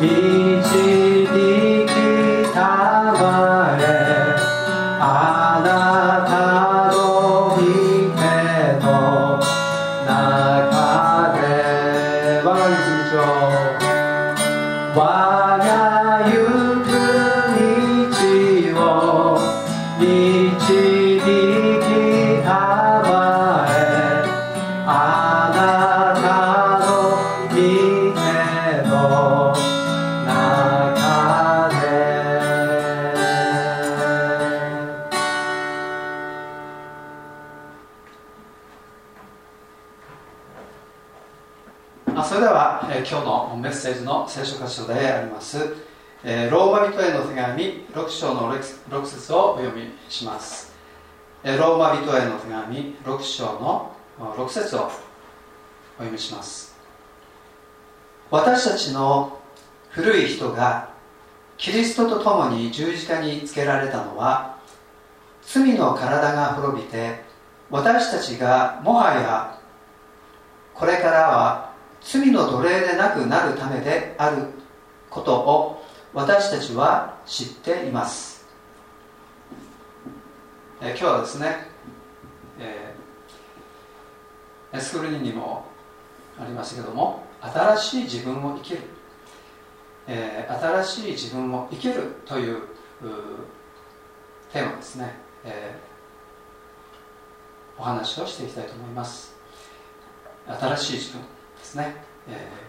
導書であります、えローマ人への手紙6章の 6, 6節をお読みします、えローマ人への手紙6章の6節をお読みします。私たちの古い人がキリストと共に十字架につけられたのは罪の体が滅びて私たちがもはやこれからは罪の奴隷でなくなるためであることを私たちは知っています、えー今日はですね、えースクールにもありましたけども新しい自分を生きる、えー新しい自分を生きるというテーマですね、えーお話をしていきたいと思います。新しい自分ですね、えー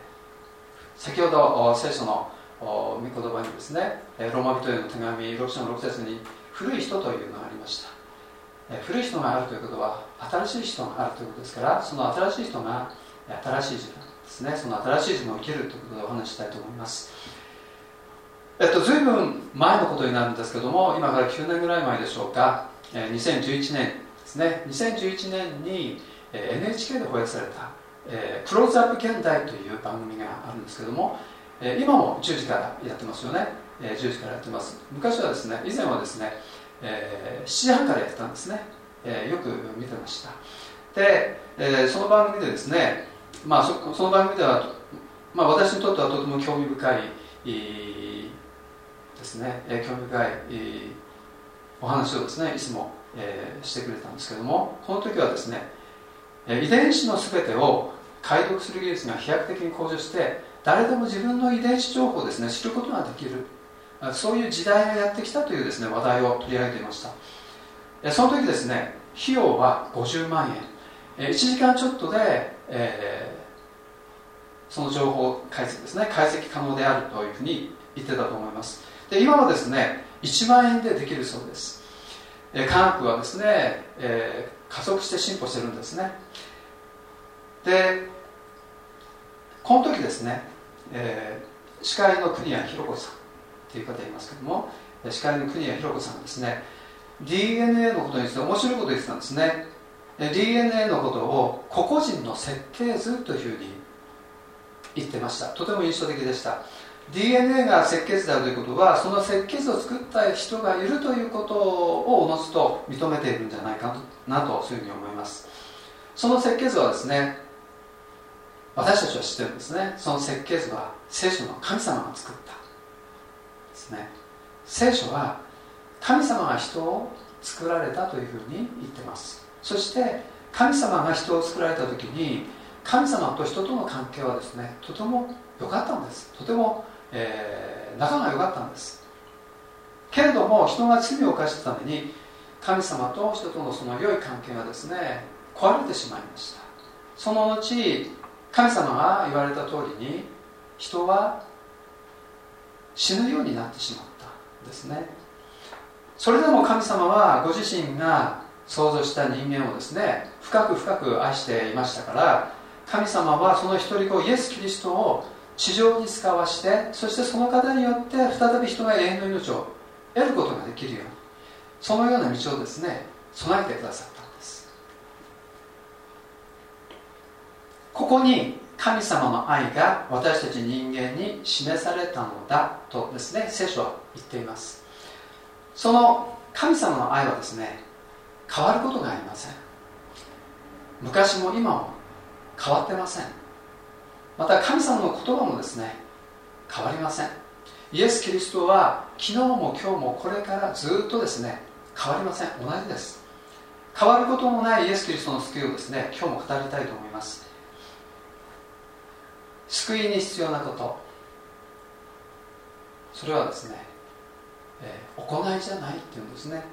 先ほど聖書の御言葉にですねローマ人への手紙6章の6節に古い人というのがありました。古い人があるということは新しい人があるということですからその新しい人が新しい自分ですね。その新しい自分を生きるということでお話ししたいと思います。えっと、ずいぶん前のことになるんですけども今から9年ぐらい前でしょうか、2011年ですね。2011年に、NHK で放映された「えークローズアップ現代」という番組があるんですけども、えー今も10時からやってますよね、えー10時からやってます。昔はですね以前はですね、えー7時半からやってたんですね、えーよく見てました。で、えーその番組でですね、まあ、そその番組では、まあ、私にとってはとても興味深いいいですね、えー興味深いいいお話をですねいつも、えーしてくれたんですけどもこの時はですね遺伝子の全てを解読する技術が飛躍的に向上して誰でも自分の遺伝子情報をですね知ることができる。そういう時代がやってきたというですね話題を取り上げていました。その時ですね費用は50万円。1時間ちょっとで、えーその情報解析ですね解析可能であるというふうに言ってたと思います。で今はですね1万円でできるそうです。え科学はですね、えー加速して進歩してるんですね。でこの時ですね、えー司会の国谷弘子さんという方いますけども司会の国谷弘子さんがですね、DNA のことについて面白いことを言ってたんですね。DNA のことを個々人の設計図というふうに言ってました。とても印象的でした。DNA が設計図であるということはその設計図を作った人がいるということをおのずと認めているんじゃないかなとそういうふうに思います。その設計図はですね私たちは知ってるんですね。その設計図は聖書の神様が作った。ですね。聖書は神様が人を作られたというふうに言ってます。そして神様が人を作られた時に神様と人との関係はですねとても良かったんです。とてもえー、仲が良かったんです。けれども人が罪を犯したために神様と人とのその良い関係がですね壊れてしまいました。その後神様が言われた通りに人は死ぬようになってしまったんですね。それでも神様はご自身が創造した人間をですね深く深く愛していましたから神様はその一人子イエス・キリストを地上に使わしてそしてその方によって再び人が永遠の命を得ることができるようにそのような道をですね備えてくださったんですここに神様の愛が私たち人間に示されたのだとですね聖書は言っています。その神様の愛はですね変わることがありません。昔も今も変わってません。また神様の言葉もですね変わりません。イエス・キリストは昨日も今日もこれからずっとですね変わりません。同じです。変わることのないイエス・キリストの救いをですね今日も語りたいと思います。救いに必要なこと。それはですね、えー、行いじゃないっていうんですね。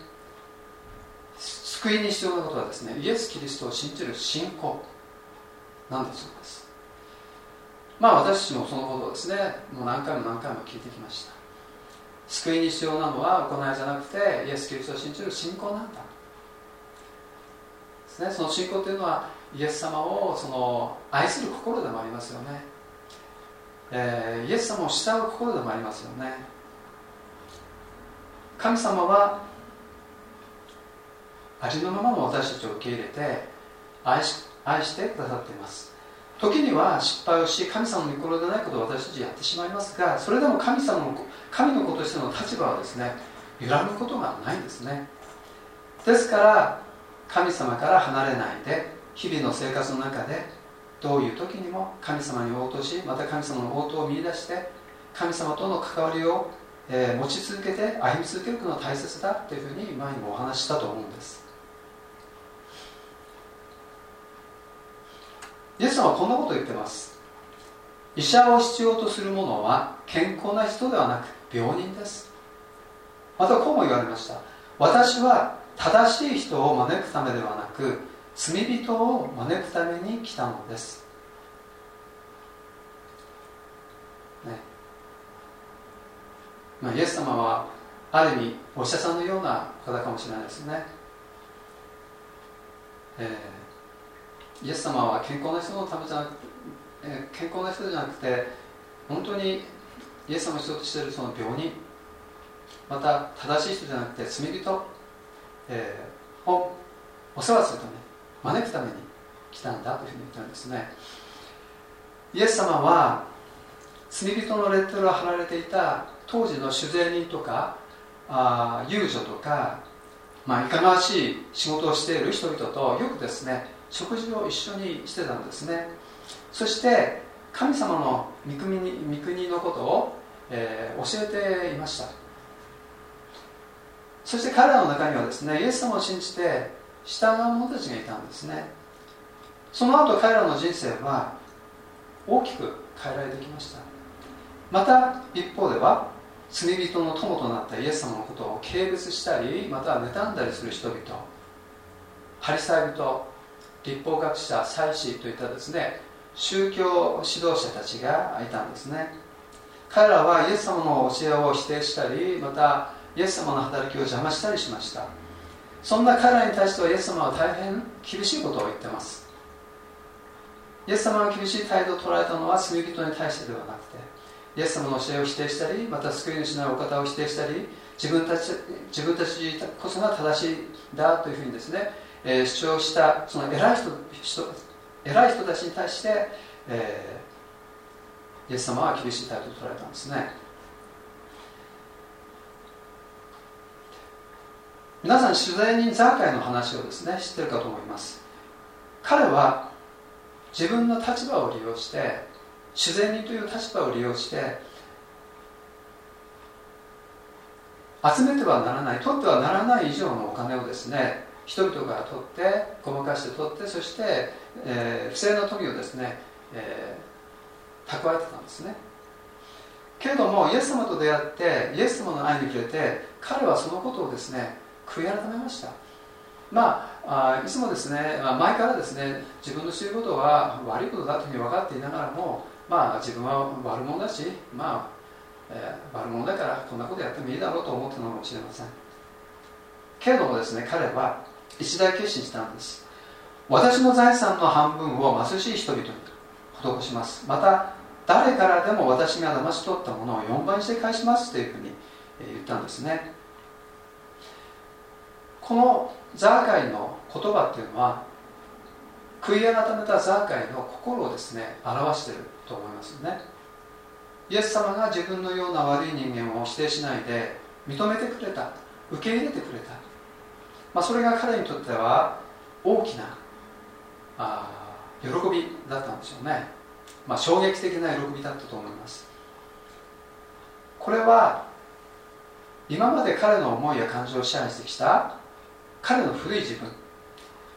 救いに必要なことはですねイエス・キリストを信じる信仰。なんだそうです。まあ私たちもそのことをですねもう何回も何回も聞いてきました。救いに必要なのは行いじゃなくてイエス・キリストを信じる信仰なんだ。ですね。その信仰というのはイエス様をその愛する心でもありますよね、えー、イエス様を慕う心でもありますよね。神様はありのままの私たちを受け入れて愛し愛してくださっています。時には失敗をし神様の御心でないことを私たちやってしまいますがそれでも神様の神の子としての立場はですね揺らぐことがないんですね。ですから神様から離れないで日々の生活の中でどういう時にも神様に応答しまた神様の応答を見出して神様との関わりを、えー、持ち続けて歩み続けることが大切だというふうに前にもお話ししたと思うんです。イエス様はこんなことを言ってます。医者を必要とする者は健康な人ではなく病人です。またこうも言われました。私は正しい人を招くためではなく罪人を招くために来たのです。ね。まあ、イエス様はある意味お医者さんのような方かもしれないですね、えーイエス様は健康な人のためじゃなくて、えー、健康な人じゃなくて本当にイエス様を必要としているその病人また正しい人じゃなくて罪人、えー、をお世話するため招くために来たんだというふうに言ってるんですね。イエス様は罪人のレッテルを貼られていた当時の酒税人とかあ遊女とか、まあ、いかがわしい仕事をしている人々とよくですね食事を一緒にしてたんですね。そして神様の御国御国のことを、えー、教えていました。そして彼らの中にはですねイエス様を信じて従う者たちがいたんですね。その後彼らの人生は大きく変えられてきました。また一方では罪人の友となったイエス様のことを軽蔑したりまたは妬んだりする人々ハリサイ人立法学者祭司といったですね宗教指導者たちがいたんですね。彼らはイエス様の教えを否定したりまたイエス様の働きを邪魔したりしました。そんな彼らに対してはイエス様は大変厳しいことを言ってます。イエス様が厳しい態度を取られたのは罪人に対してではなくてイエス様の教えを否定したりまた救い主なるお方を否定したり自分たち自分たちこそが正しいだというふうにですね、えー、主張したその偉い人人偉い人たちに対して、えー、イエス様は厳しい態度を取られたんですね。皆さん取材人ザーカイの話をですね知ってるかと思います。彼は自分の立場を利用して自然人という立場を利用して集めてはならない取ってはならない以上のお金をですね人々から取ってごまかして取ってそして、えー、不正な富をですね、えー、蓄えてたんですね。けれどもイエス様と出会ってイエス様の愛に触れて彼はそのことをですね悔い改めました。まあ、いつもですね、前からですね自分のしていることは悪いことだというふうに分かっていながらも、まあ、自分は悪者だし、まあえー、悪者だからこんなことやってもいいだろうと思ってるのかもしれません。けれどもですね彼は一大決心したんです。私の財産の半分を貧しい人々に施します。また誰からでも私が騙し取ったものを4倍して返しますというふうに言ったんですね。このザーカイの言葉っていうのは悔い改めたザーカイの心をですね表していると思いますよね。イエス様が自分のような悪い人間を否定しないで認めてくれた。受け入れてくれた、まあ、それが彼にとっては大きなあ喜びだったんでしょうね、まあ、衝撃的な喜びだったと思います。これは今まで彼の思いや感情を支配してきた彼の古い自分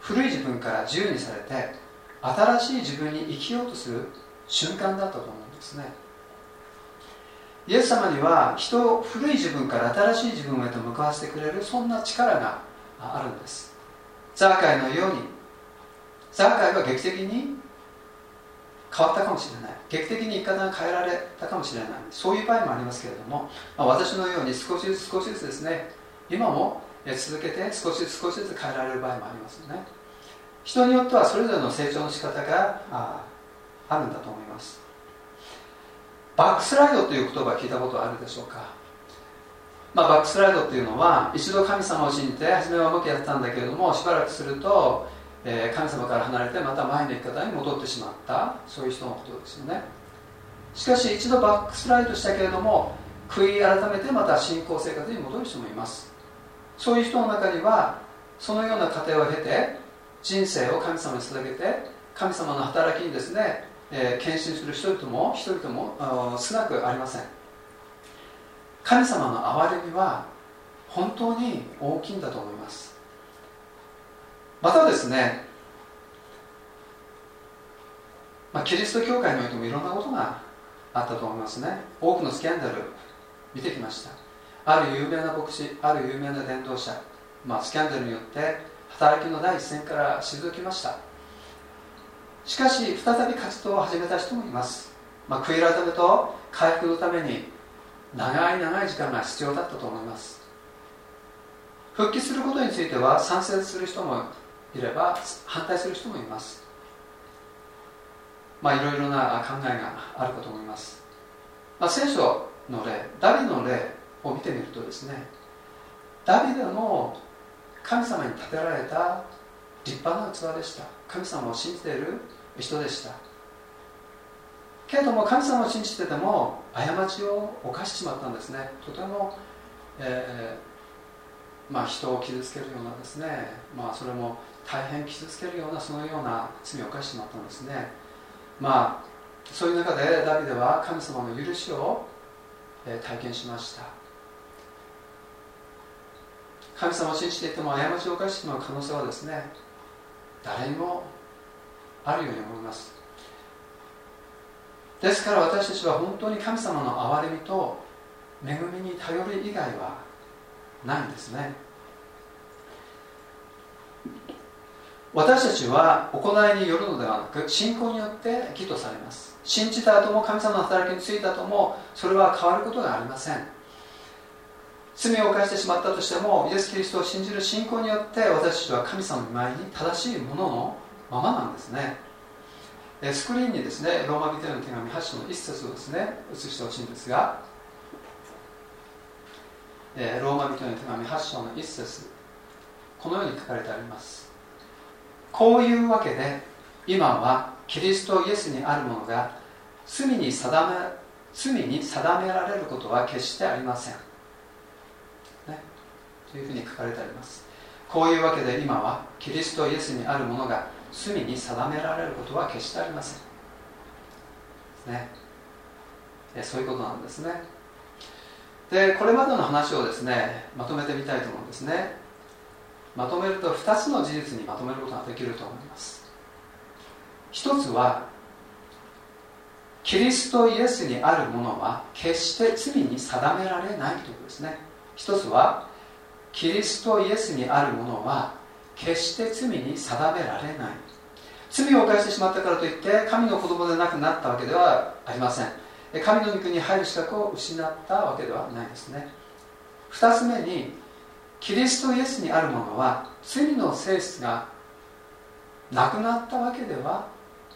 古い自分から自由にされて新しい自分に生きようとする瞬間だったと思うんですね。イエス様には人を古い自分から新しい自分へと向かわせてくれるそんな力があるんです。ザーカイのようにザーカイは劇的に変わったかもしれない。劇的に生き方が変えられたかもしれない。そういう場合もありますけれども、まあ、私のように少しずつ少しずつですね今も続けて少しずつ少しずつ変えられる場合もありますよね。人によってはそれぞれの成長の仕方がああるんだと思います。バックスライドという言葉聞いたことあるでしょうか、まあ、バックスライドっていうのは一度神様を信じて初めはうまくやったんだけれどもしばらくすると、えー、神様から離れてまた前の生き方に戻ってしまったそういう人のことですよね。しかし一度バックスライドしたけれども悔い改めてまた信仰生活に戻る人もいます。そういう人の中にはそのような過程を経て人生を神様に捧げて神様の働きにですね、えー、献身する人々も人々も少なくありません。神様の憐れみは本当に大きいんだと思います。またですね、まあ、キリスト教会においてもいろんなことがあったと思いますね。多くのスキャンダル見てきました。ある有名な牧師ある有名な伝道者、まあ、スキャンダルによって働きの第一線から退きました。しかし再び活動を始めた人もいます、まあ、悔い改めと回復のために長い長い時間が必要だったと思います。復帰することについては賛成する人もいれば反対する人もいます。まあいろいろな考えがあるかと思います、まあ、聖書の例ダビの例を見てみるとですねダビデも神様に建てられた立派な器でした。神様を信じている人でした。けれども神様を信じてても過ちを犯してしまったんですね。とても、えー、まあ、人を傷つけるようなですね、まあ、それも大変傷つけるようなそのような罪を犯してしまったんですね。まあそういう中でダビデは神様の許しを体験しました。神様を信じていても過ちを犯してしまう可能性はですね誰にもあるように思います。ですから私たちは本当に神様の憐れみと恵みに頼る以外はないんですね。私たちは行いによるのではなく信仰によって義とされます。信じた後も神様の働きについた後もそれは変わることがありません。罪を犯してしまったとしてもイエス・キリストを信じる信仰によって私たちは神様の前に正しいもののままなんですね。スクリーンにですねローマ人への手紙8章の一節をですね写してほしいんですがえ、ローマ人への手紙8章の1節このように書かれてあります。こういうわけで今はキリストイエスにあるものが罪に定め罪に定められることは決してありません、というふうに書かれてあります。こういうわけで今はキリストイエスにあるものが罪に定められることは決してありません。ね。そういうことなんですね。でこれまでの話をですねまとめてみたいと思うんですね。まとめると2つの事実にまとめることができると思います。一つはキリストイエスにあるものは決して罪に定められないということですね。一つはキリストイエスにあるものは決して罪に定められない。罪を犯してしまったからといって神の子供でなくなったわけではありません。神の肉に入る資格を失ったわけではないですね。2つ目にキリストイエスにあるものは罪の性質がなくなったわけでは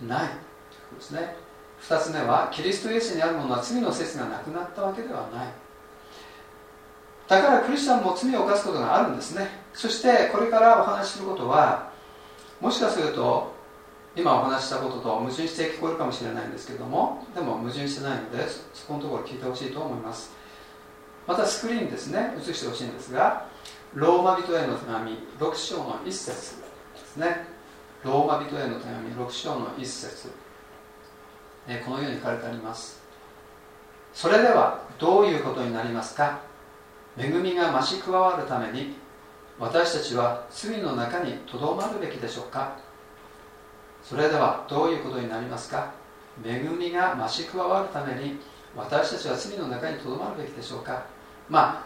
ない。ということですね。2つ目はキリストイエスにあるものは罪の性質がなくなったわけではない。だからクリスチャンも罪を犯すことがあるんですね。そしてこれからお話しすることはもしかすると今お話したことと矛盾して聞こえるかもしれないんですけどもでも矛盾してないのでそこのところ聞いてほしいと思います。またスクリーンですね。映してほしいんですがローマ人への手紙6章の1節ですね。ローマ人への手紙6章の1節。このように書かれてあります。それではどういうことになりますか？恵みが増し加わるために私たちは罪の中にとどまるべきでしょうか？それではどういうことになりますか？恵みが増し加わるために私たちは罪の中にとどまるべきでしょうか？まあ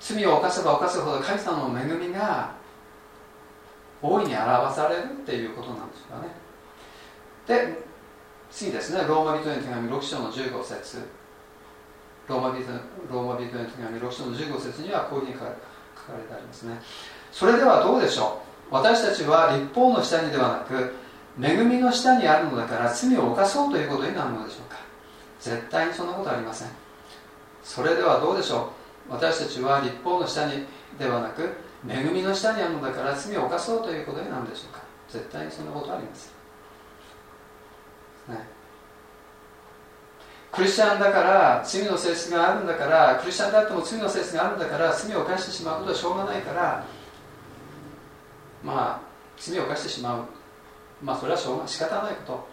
罪を犯せば犯すほど神様の恵みが大いに表されるっていうことなんですかね。で次ですね。ローマ人への手紙6章の15節。ローマ人ローマ人への手紙6章の15節にはこういうふうに書かれてありますね。それではどうでしょう？私たちは立法の下にではなく恵みの下にあるのだから罪を犯そうということになるのでしょうか？絶対にそんなことありません。それではどうでしょう？私たちは立法の下にではなく恵みの下にあるのだから罪を犯そうということになるのでしょうか？絶対にそんなことありません、ね、クリスチャンだから罪の性質があるんだからクリスチャンであっても罪の性質があるんだから罪を犯してしまうことはしょうがないからまあ罪を犯してしまう。まあそれはしょうが仕方ないこ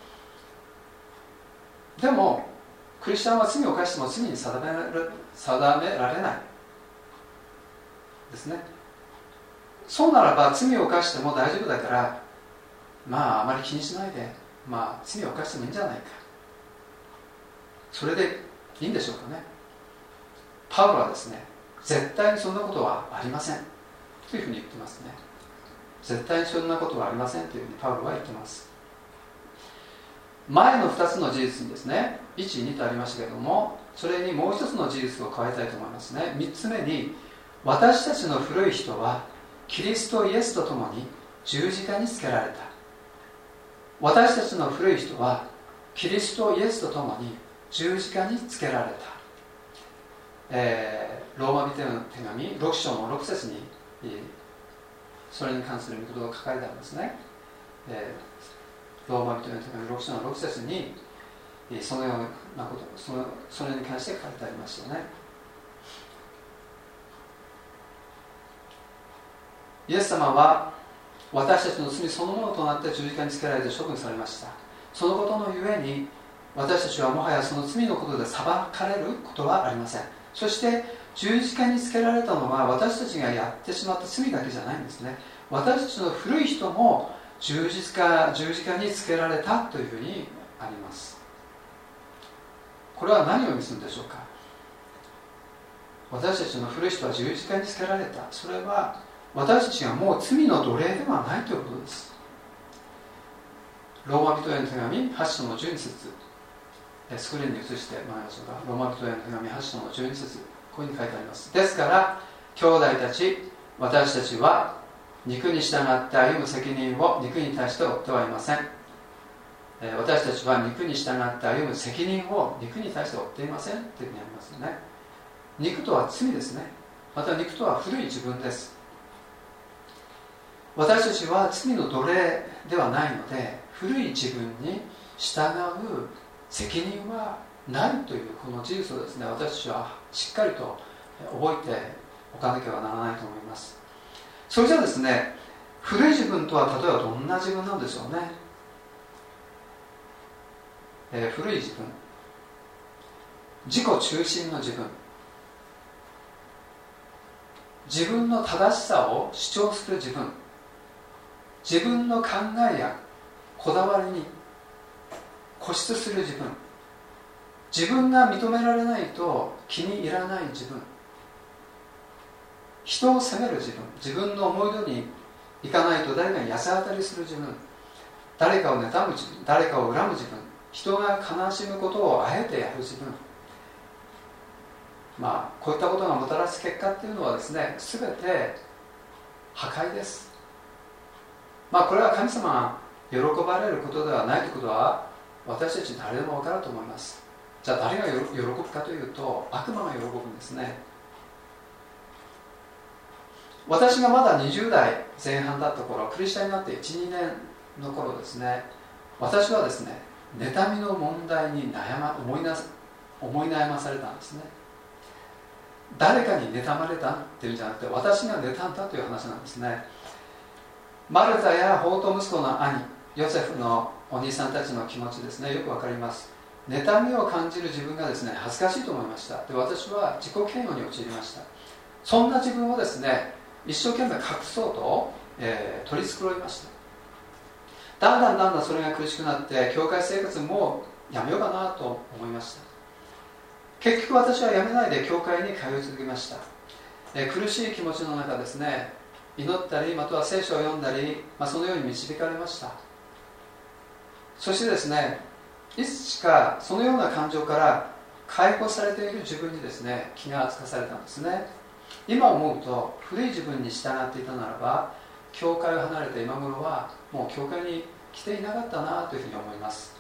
と。でもクリスチャンは罪を犯しても罪に定められ定められない。ですね。そうならば罪を犯しても大丈夫だからまああまり気にしないでまあ罪を犯してもいいんじゃないか。それでいいんでしょうかね。パウロはですね絶対にそんなことはありません。というふうに言ってますね。絶対にそんなことはありませんというふうにパウロは言ってます。前の2つの事実にですね12とありましたけどもそれにもう1つの事実を加えたいと思いますね。3つ目に私たちの古い人はキリストイエスと共に十字架につけられた。私たちの古い人はキリストイエスと共に十字架につけられた、えー、ローマ人の手紙6章の6節にそれに関する御言葉が書かれてありますね、えー、ローマ人の手紙6章の6節にそのようなことそのそれに関して書かれてありますよね。イエス様は私たちの罪そのものとなって十字架につけられて処分されました。そのことのゆえに私たちはもはやその罪のことで裁かれることはありません。そして十字架につけられたのは私たちがやってしまった罪だけじゃないんですね。私たちの古い人も十字架十字架につけられたというふうにあります。これは何を意味するんでしょうか？私たちの古い人は十字架につけられた。それは私たちがもう罪の奴隷ではないということです。ローマ人への手紙8章の12節。スクリーンに移してもらいましょうかローマ人への手紙8章の12節こういうふうに書いてあります。ですから兄弟たち私たちは肉に従って歩む責任を肉に対して負ってはいません。私たちは肉に従って歩む責任を肉に対して負っていません。というふうにありますよね。肉とは罪ですね。また肉とは古い自分です。私たちは罪の奴隷ではないので古い自分に従う責任はないというこの事実をですね私たちはしっかりと覚えておかなければならないと思います。それじゃあですね古い自分とは例えばどんな自分なんでしょうね、えー、古い自分。自己中心の自分。自分の正しさを主張する自分。自分の考えやこだわりに固執する自分。自分が認められないと気に入らない自分。人を責める自分。自分の思い通りにいかないと誰かに安当たりする自分。誰かを妬む自分。誰かを恨む自分。人が悲しむことをあえてやる自分。まあこういったことがもたらす結果っていうのはですね全て破壊です。まあこれは神様が喜ばれることではないということは私たち誰でも分かると思います。じゃあ誰が喜ぶかというと悪魔が喜ぶんですね。私がまだ20代前半だった頃クリスチャンになって12年の頃ですね私はですね妬みの問題に悩ま思いな思い悩まされたんですね。誰かに妬まれたっていうんじゃなくて私が妬んだという話なんですね。マルタや法と息子の兄ヨセフのお兄さんたちの気持ちですね。よくわかります。妬みを感じる自分がですね恥ずかしいと思いました。で私は自己嫌悪に陥りました。そんな自分をですね一生懸命隠そうと、えー、取り繕いました。だんだんだんだんそれが苦しくなって教会生活もやめようかなと思いました。結局私はやめないで教会に通い続けました、えー、苦しい気持ちの中ですね祈ったりまたは聖書を読んだり、まあ、そのように導かれました。そしてですねいつしかそのような感情から解放されている自分にですね気がつかされたんですね。今思うと古い自分に従っていたならば教会を離れて今頃はもう教会に来ていなかったなというふうに思います。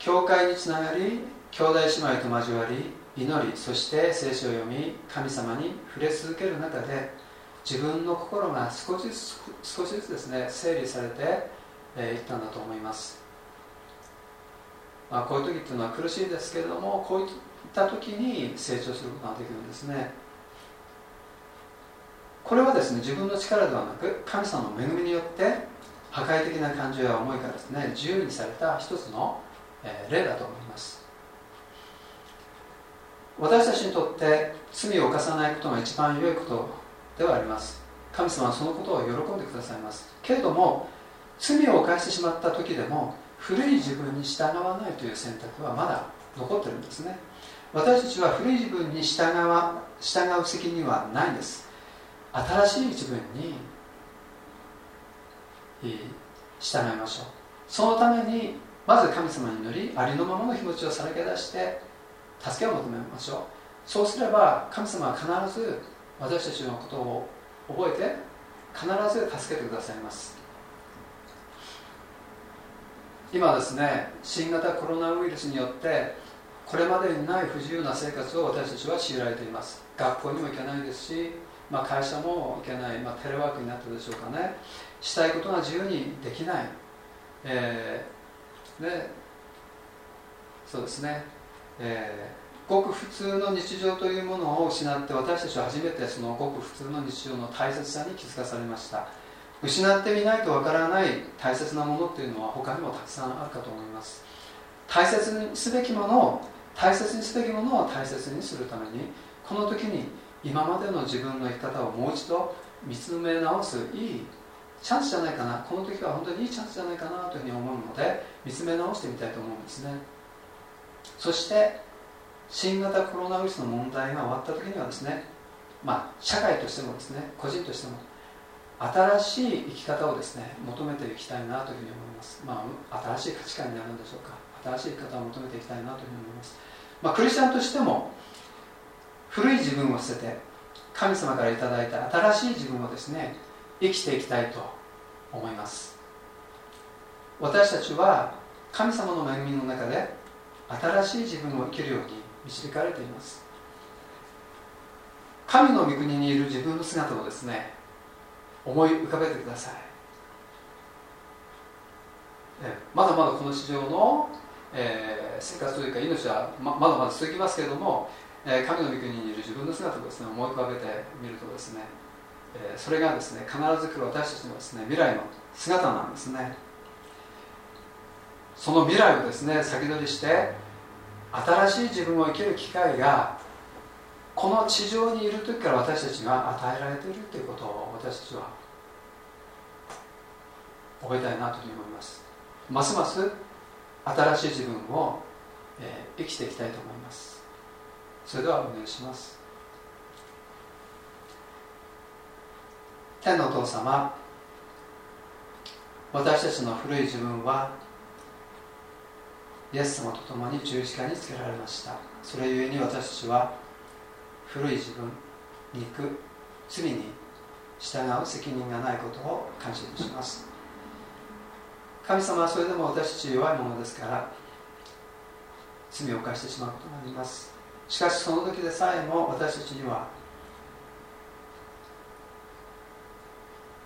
教会につながり兄弟姉妹と交わり祈りそして聖書を読み神様に触れ続ける中で自分の心が少しずつ少しずつですね整理されてい、えったんだと思います。まあ、こういう時っていうのは苦しいんですけれどもこういった時に成長することができるんですね。これはですね自分の力ではなく神様の恵みによって破壊的な感情や思いからですね自由にされた一つの、え例だと思います。私たちにとって罪を犯さないことが一番良いことではあります。神様はそのことを喜んでくださいます。けれども罪を犯してしまった時でも古い自分に従わないという選択はまだ残ってるんですね。私たちは古い自分に従わ従う責任はないんです。新しい自分に従いましょう。そのためにまず神様に祈りありのままの気持ちをさらけ出して助けを求めましょう。そうすれば神様は必ず私たちのことを覚えて必ず助けてくださいます。今ですね新型コロナウイルスによってこれまでにない不自由な生活を私たちは強いられています。学校にも行けないですし、まあ、会社も行けない、まあ、テレワークになったでしょうかね。したいことが自由にできない、えー、でそうですね、えー、ごく普通の日常というものを失って私たちは初めてそのごく普通の日常の大切さに気づかされました。失ってみないとわからない大切なものっていうのは他にもたくさんあるかと思います。大切にすべきものを大切にすべきものを大切にするためにこの時に今までの自分の生き方をもう一度見つめ直すいいチャンスじゃないかなこの時は本当にいいチャンスじゃないかなというふうに思うので見つめ直してみたいと思うんですね。そして新型コロナウイルスの問題が終わった時にはですねまあ社会としてもですね個人としても新しい生き方をですね求めていきたいなというふうに思います、まあ、新しい価値観になるんでしょうか。新しい生き方を求めていきたいなというふうに思います、まあ、クリスチャンとしても古い自分を捨てて神様からいただいた新しい自分をですね生きていきたいと思います。私たちは神様の恵みの中で新しい自分を生きるように導かれています。神の御国にいる自分の姿をですね思い浮かべてください。まだまだこの地上の、えー、生活というか命はままだまだ続きますけれども、えー、神の御国にいる自分の姿をですね思い浮かべてみるとですね、えー、それがですね必ず来る私たちのですね未来の姿なんですね。その未来をですね先取りして新しい自分を生きる機会がこの地上にいる時から私たちが与えられているということを私たちは覚えたいなというふうに思います。ますます新しい自分を、えー、生きていきたいと思います。それではお願いします。天のお父様私たちの古い自分はイエス様と共に十字架につけられました。それゆえに私たちは古い自分肉罪に従う責任がないことを感謝いたします。神様はそれでも私たち弱いものですから罪を犯してしまうことがあります。しかしその時でさえも私たちには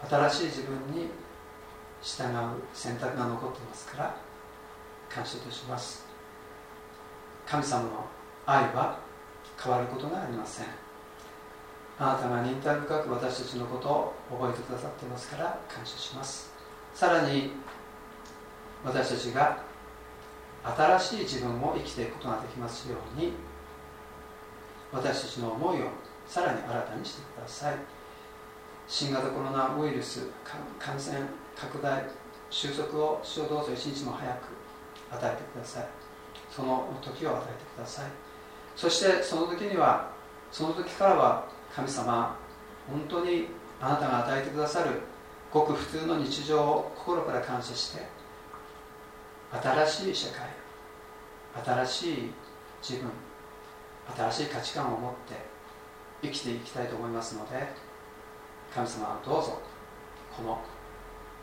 新しい自分に従う選択が残っていますから感謝いたします。神様の愛は変わることがありません。あなたが忍耐深く私たちのことを覚えてくださってますから感謝します。さらに私たちが新しい自分を生きていくことができますように私たちの思いをさらに新たにしてください。新型コロナウイルス感染拡大収束を主をどうぞ一日も早く与えてください。その時を与えてください。そしてその時にはその時からは神様本当にあなたが与えてくださるごく普通の日常を心から感謝して新しい社会新しい自分新しい価値観を持って生きていきたいと思いますので神様はどうぞこの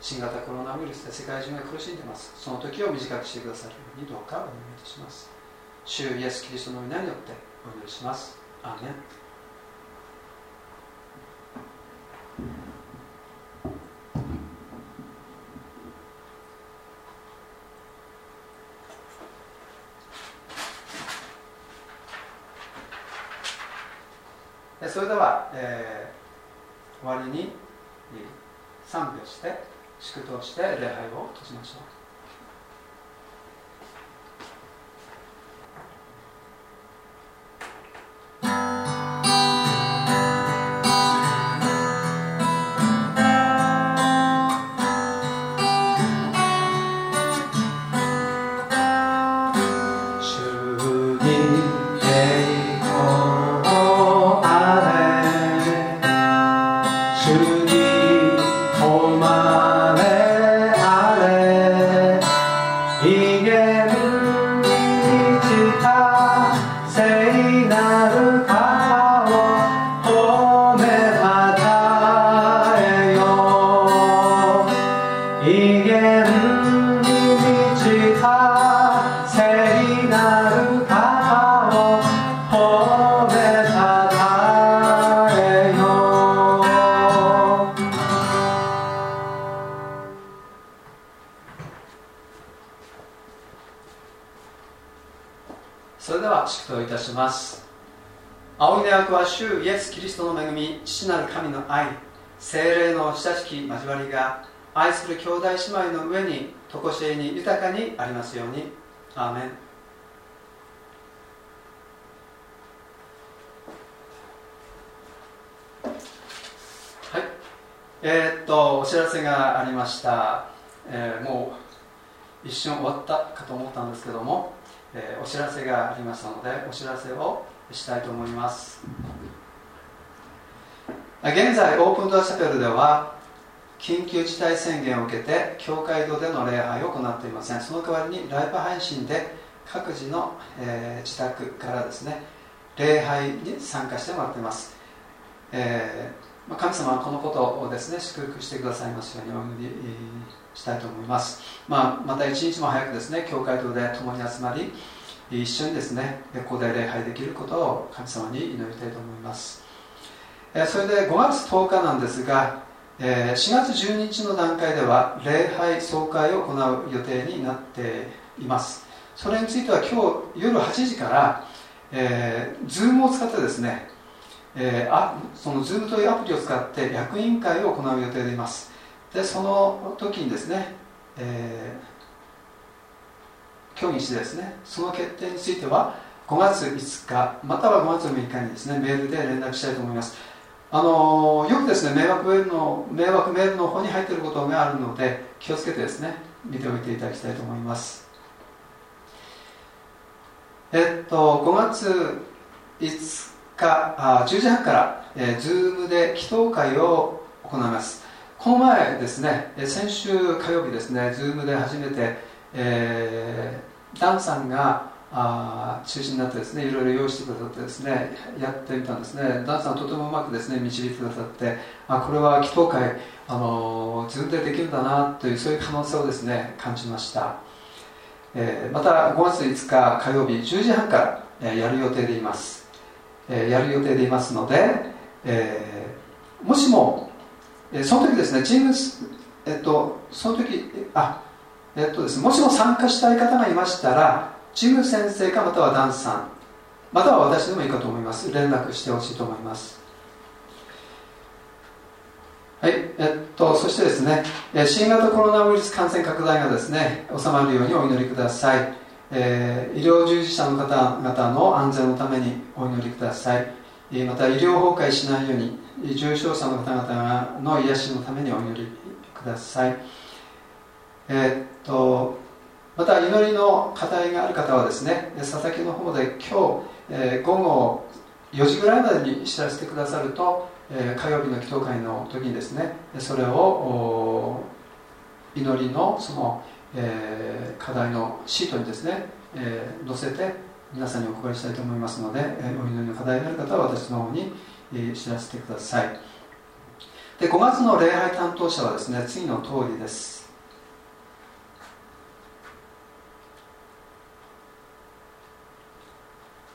新型コロナウイルスで世界中が苦しんでます。その時を短くしてくださるようにどうかお願いいたします。主イエス・キリストの皆によってお祈りします。アーメン。それでは、えー、終わりに賛美をして祝祷して礼拝を閉じましょう。父なる神の愛精霊の親しき交わりが愛する兄弟姉妹の上に常しえに豊かにありますように。アーメン。えー、っとお知らせがありました、えー、もう一瞬終わったかと思ったんですけども、えー、お知らせがありましたのでお知らせをしたいと思います。現在オープンドアチャペルでは緊急事態宣言を受けて教会堂での礼拝を行っていませんその代わりにライブ配信で各自の、えー、自宅からですね礼拝に参加してもらっています、えー、まあ、神様はこのことをですね祝福してくださいますようにお祈りしたいと思います、まあ、また一日も早くですね教会堂で共に集まり一緒にですねここで礼拝できることを神様に祈りたいと思います。えそれで5月10日なんですが、え4月12日の段階では礼拝総会を行う予定になっています。それについては今日夜8時から、えー、Zoom を使ってですね、えー、あその Zoom というアプリを使って役員会を行う予定でいます。でその時にですね、えー、協議してですねその決定については5月5日または5月6日にですねメールで連絡したいと思います。あのよくですね迷惑メールの迷惑メールの方に入っていることがあるので気をつけてですね見ておいていただきたいと思います。えっと5月5日あ10時半から、えー、Zoom で祈祷会を行います。この前ですね先週火曜日ですね Zoom で初めて、えー、ダンさんがあ中心になってですねいろいろ用意してくださってですねやってみたんですね。ダンさんとてもうまくですね導いてくださってあこれは祈祷会あの自分でできるんだなというそういう可能性をですね感じました、えー、また5月5日火曜日10時半から、えー、やる予定でいます、えー、やる予定でいますので、えー、もしも、えー、その時ですねチームえっとその時あえっとですねもしも参加したい方がいましたらジム先生かまたはダンスさん。または私でもいいかと思います。連絡してほしいと思います。はいえっと、そしてですね新型コロナウイルス感染拡大がですね収まるようにお祈りください、えー、医療従事者の方々の安全のためにお祈りください。また医療崩壊しないように重症者の方々の癒しのためにお祈りください。え、っとまた祈りの課題がある方はですね佐々木の方で今日、えー、午後4時ぐらいまでに知らせてくださると、えー、火曜日の祈祷会の時にですねそれを祈りのその、えー、課題のシートにですね、え、載せて皆さんにお配りしたいと思いますので、えお祈りの課題がある方は私の方に、え知らせてください。で5月の礼拝担当者はですね次の通りです。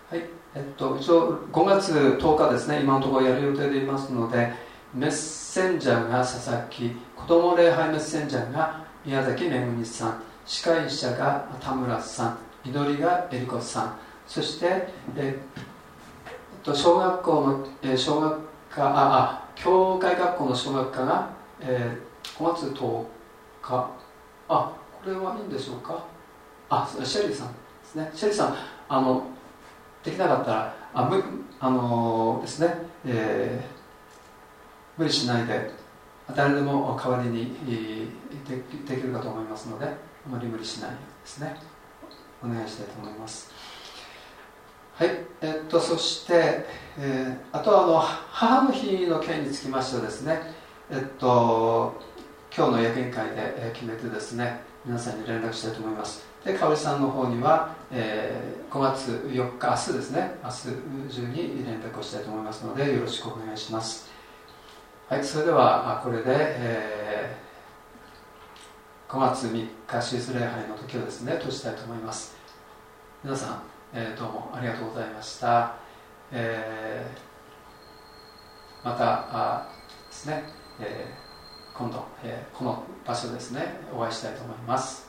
はい。えっと、一応5月10日ですね。今のところやる予定でいますのでメッセンジャーが佐々木。子ども礼拝メッセンジャーが宮崎めぐみさん。司会者が田村さん。祈りがえりこさん。そしてえっと小学校の、え小学科ああ教会学校の小学科が、えー、5月10日。あこれはいいんでしょうか。あシェリーさんですね。シェリーさんあのできなかったらあむあのー、ですね、えー、無理しないで誰でも代わりにでできるかと思いますのであまり無理しないですねお願いしたいと思います。はいえっとそして、えー、あとはあの母の日の件につきましてはですねえっと今日の役員会で決めてですね皆さんに連絡したいと思います。で香織さんの方には、えー、5月4日明日ですね。明日中に連絡をしたいと思いますのでよろしくお願いします。はいそれではこれで、えー、5月3日シーズ礼拝の時をですね閉じたいと思います。皆さん、えー、どうもありがとうございました、えー、またあですね、えー、今度、えー、この場所ですねお会いしたいと思います。